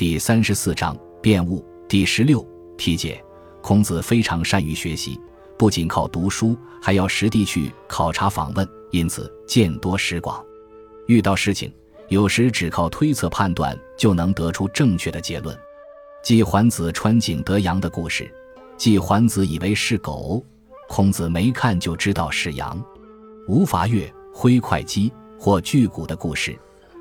第三十四章辩悟第十六题解。孔子非常善于学习，不仅靠读书，还要实地去考察访问，因此见多识广。遇到事情，有时只靠推测判断就能得出正确的结论。季桓子穿井得羊的故事，季桓子以为是狗，孔子没看就知道是羊。吴伐越、挥会稽或巨骨的故事。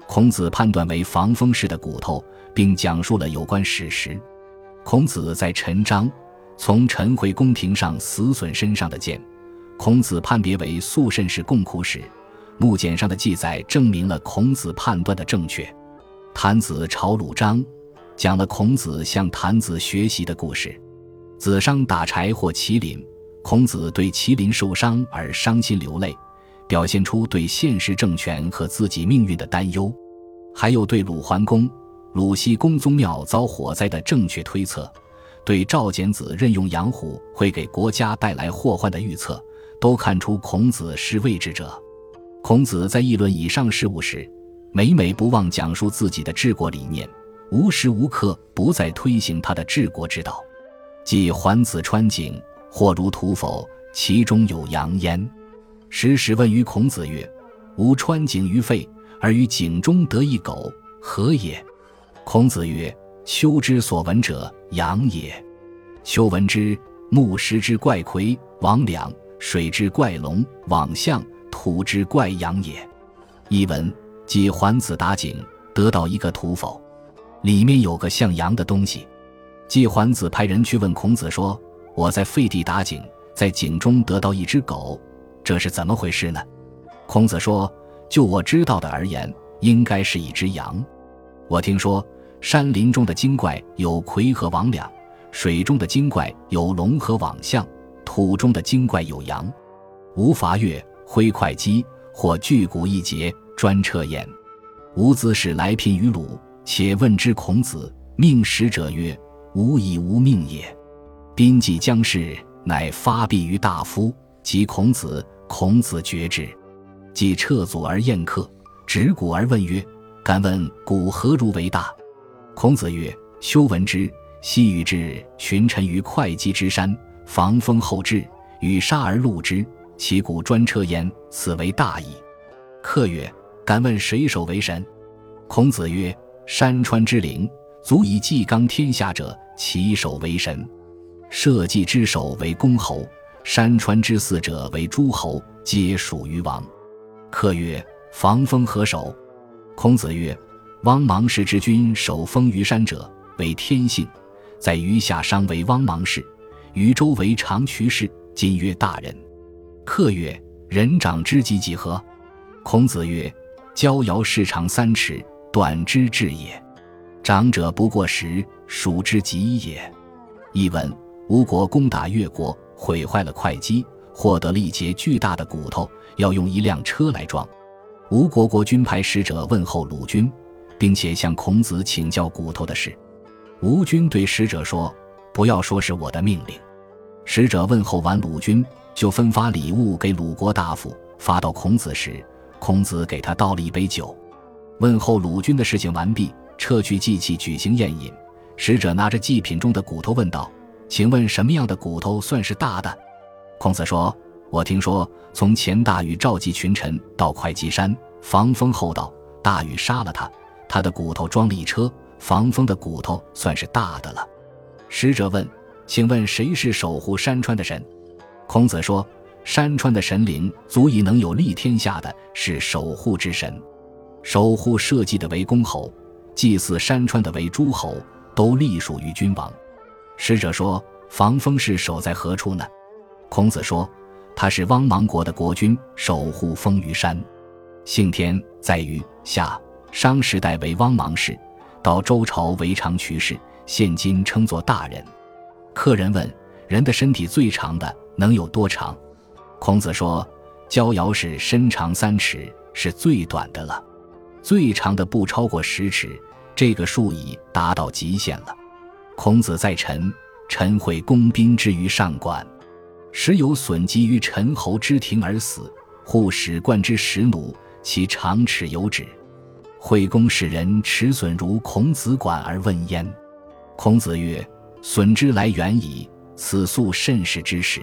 孔子判断为防风氏的骨头，并讲述了有关史实。孔子在陈章从陈回宫廷上死损身上的剑，孔子判别为肃慎氏共苦史。木简上的记载证明了孔子判断的正确。谭子朝鲁章讲了孔子向谭子学习的故事。子商打柴或麒麟，孔子对麒麟受伤而伤心流泪。表现出对现实政权和自己命运的担忧，还有对鲁桓公、鲁西公宗庙遭火灾的正确推测，对赵简子任用杨虎会给国家带来祸患的预测，都看出孔子是未智者。孔子在议论以上事物时，每每不忘讲述自己的治国理念，无时无刻不在推行他的治国之道。即桓子穿井，或如土否？其中有阳焉。时时问于孔子曰：“吾穿井于废，而于井中得一狗，何也？”孔子曰：“丘之所闻者，阳也。丘闻之，木石之怪魁，魍魉；水之怪龙，罔象；土之怪羊也。”译文：即桓子打井得到一个土否，里面有个像羊的东西。季桓子派人去问孔子说：“我在废地打井，在井中得到一只狗。”这是怎么回事呢？孔子说：“就我知道的而言，应该是一只羊。我听说山林中的精怪有魁和魍魉，水中的精怪有龙和蟒象，土中的精怪有羊。无伐月，挥会稽，或巨骨一节，专彻眼。吾自是来聘于鲁，且问之孔子，命使者曰：‘吾以无命也。’宾既将事，乃发币于大夫及孔子。”孔子觉之，即撤祖而宴客，执鼓而问曰：“敢问鼓何如为大？”孔子曰：“修闻之。昔禹之群臣于会稽之山，防风后至，与沙而戮之，其鼓专车焉，此为大矣。”客曰：“敢问谁首为神？”孔子曰：“山川之灵，足以纪纲天下者，其首为神。社稷之首为公侯。”山川之四者为诸侯，皆属于王。客曰：“防风何首？”孔子曰：“汪芒氏之君守封于山者，为天性。在余下商为汪芒氏，于周为长渠氏，今曰大人。”客曰：“人长之及几何？”孔子曰：“交尧氏长三尺，短之至也。长者不过十，数之极也。”译文：吴国攻打越国。毁坏了会稽，获得了一截巨大的骨头，要用一辆车来装。吴国国君派使者问候鲁军，并且向孔子请教骨头的事。吴军对使者说：“不要说是我的命令。”使者问候完鲁军，就分发礼物给鲁国大夫。发到孔子时，孔子给他倒了一杯酒。问候鲁军的事情完毕，撤去祭器，举行宴饮。使者拿着祭品中的骨头问道。请问什么样的骨头算是大的？孔子说：“我听说，从前大禹召集群臣到会稽山防风后道，大禹杀了他，他的骨头装了一车，防风的骨头算是大的了。”使者问：“请问谁是守护山川的神？”孔子说：“山川的神灵足以能有利天下的是守护之神，守护社稷的为公侯，祭祀山川的为诸侯，都隶属于君王。”使者说：“防风氏守在何处呢？”孔子说：“他是汪芒国的国君，守护风于山。姓天，在于夏商时代为汪芒氏，到周朝为长渠氏，现今称作大人。”客人问：“人的身体最长的能有多长？”孔子说：“交尧氏身长三尺，是最短的了，最长的不超过十尺，这个数已达到极限了。”孔子在陈，陈会公兵之于上管，时有损及于陈侯之庭而死，护使冠之使弩，其长尺有指。惠公使人持损如孔子馆而问焉。孔子曰：“损之来远矣，此素甚是之始。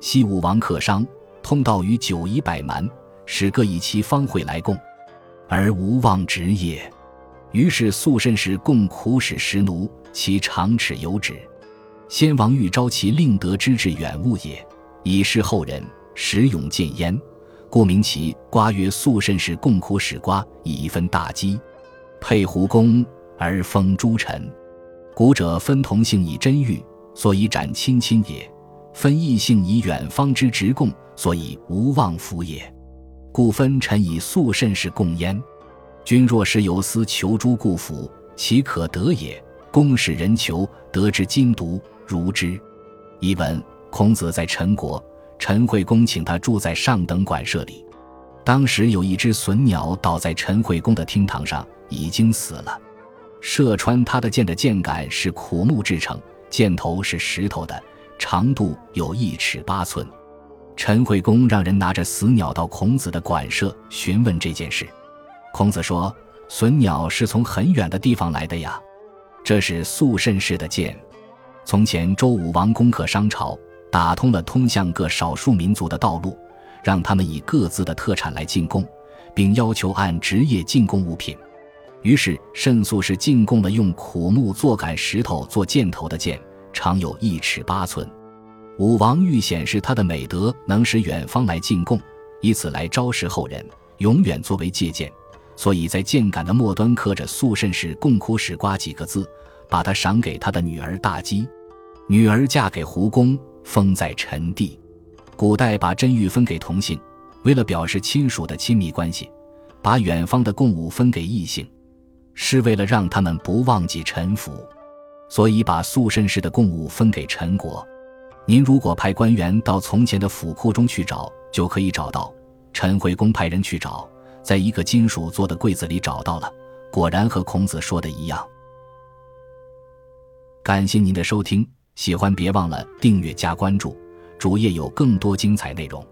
西武王克商，通道于九夷百蛮，使各以其方会来贡，而无忘职也。于是素慎时共苦使食奴，其长尺有止。先王欲招其令得之至远物也，以示后人，使勇见焉。故名其瓜曰素慎时共苦使瓜，以分大饥，配胡公而封诸臣。”古者分同姓以真欲，所以斩亲亲也；分异姓以远方之直贡，所以无妄福也。故分臣以素甚是共焉。君若是有司求诸故府，其可得也？公使人求，得之金独，如之。译文：孔子在陈国，陈惠公请他住在上等馆舍里。当时有一只隼鸟倒在陈惠公的厅堂上，已经死了。射穿他的箭的箭杆是苦木制成，箭头是石头的，长度有一尺八寸。陈惠公让人拿着死鸟到孔子的馆舍询问这件事。孔子说：“隼鸟是从很远的地方来的呀，这是肃慎氏的箭。从前周武王攻克商朝，打通了通向各少数民族的道路，让他们以各自的特产来进贡，并要求按职业进贡物品。”于是，慎肃是进贡了用苦木做杆石头做箭头的箭，长有一尺八寸。武王欲显示他的美德，能使远方来进贡，以此来昭示后人，永远作为借鉴。所以在箭杆的末端刻着“肃慎氏共苦史瓜”几个字，把它赏给他的女儿大姬。女儿嫁给胡公，封在陈地。古代把真玉分给同姓，为了表示亲属的亲密关系，把远方的贡物分给异姓。是为了让他们不忘记陈府，所以把肃慎氏的贡物分给陈国。您如果派官员到从前的府库中去找，就可以找到。陈惠公派人去找，在一个金属做的柜子里找到了，果然和孔子说的一样。感谢您的收听，喜欢别忘了订阅加关注，主页有更多精彩内容。